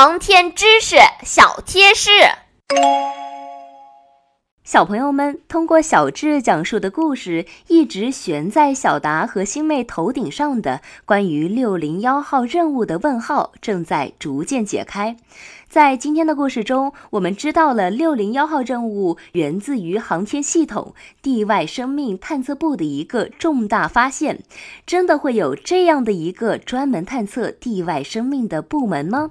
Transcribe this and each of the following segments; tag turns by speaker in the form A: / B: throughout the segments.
A: 航天知识小贴士。
B: 小朋友们，通过小智讲述的故事，一直悬在小达和星妹头顶上的关于六零幺号任务的问号，正在逐渐解开。在今天的故事中，我们知道了六零幺号任务源自于航天系统地外生命探测部的一个重大发现。真的会有这样的一个专门探测地外生命的部门吗？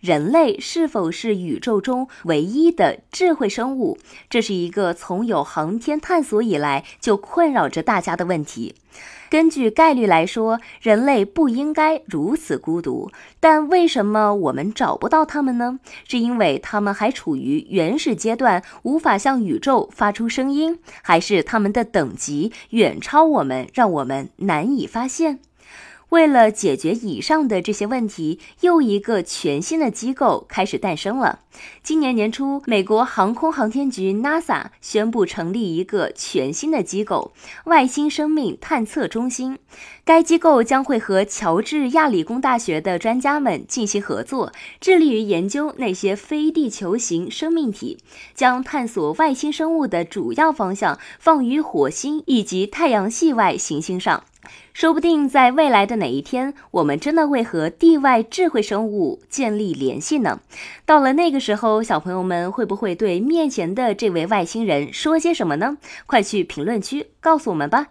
B: 人类是否是宇宙中唯一的智慧生物？这是一个从有航天探索以来就困扰着大家的问题。根据概率来说，人类不应该如此孤独。但为什么我们找不到他们呢？是因为他们还处于原始阶段，无法向宇宙发出声音，还是他们的等级远超我们，让我们难以发现？为了解决以上的这些问题，又一个全新的机构开始诞生了。今年年初，美国航空航天局 NASA 宣布成立一个全新的机构——外星生命探测中心。该机构将会和乔治亚理工大学的专家们进行合作，致力于研究那些非地球型生命体，将探索外星生物的主要方向放于火星以及太阳系外行星上。说不定在未来的哪一天，我们真的会和地外智慧生物建立联系呢？到了那个时候，小朋友们会不会对面前的这位外星人说些什么呢？快去评论区告诉我们吧！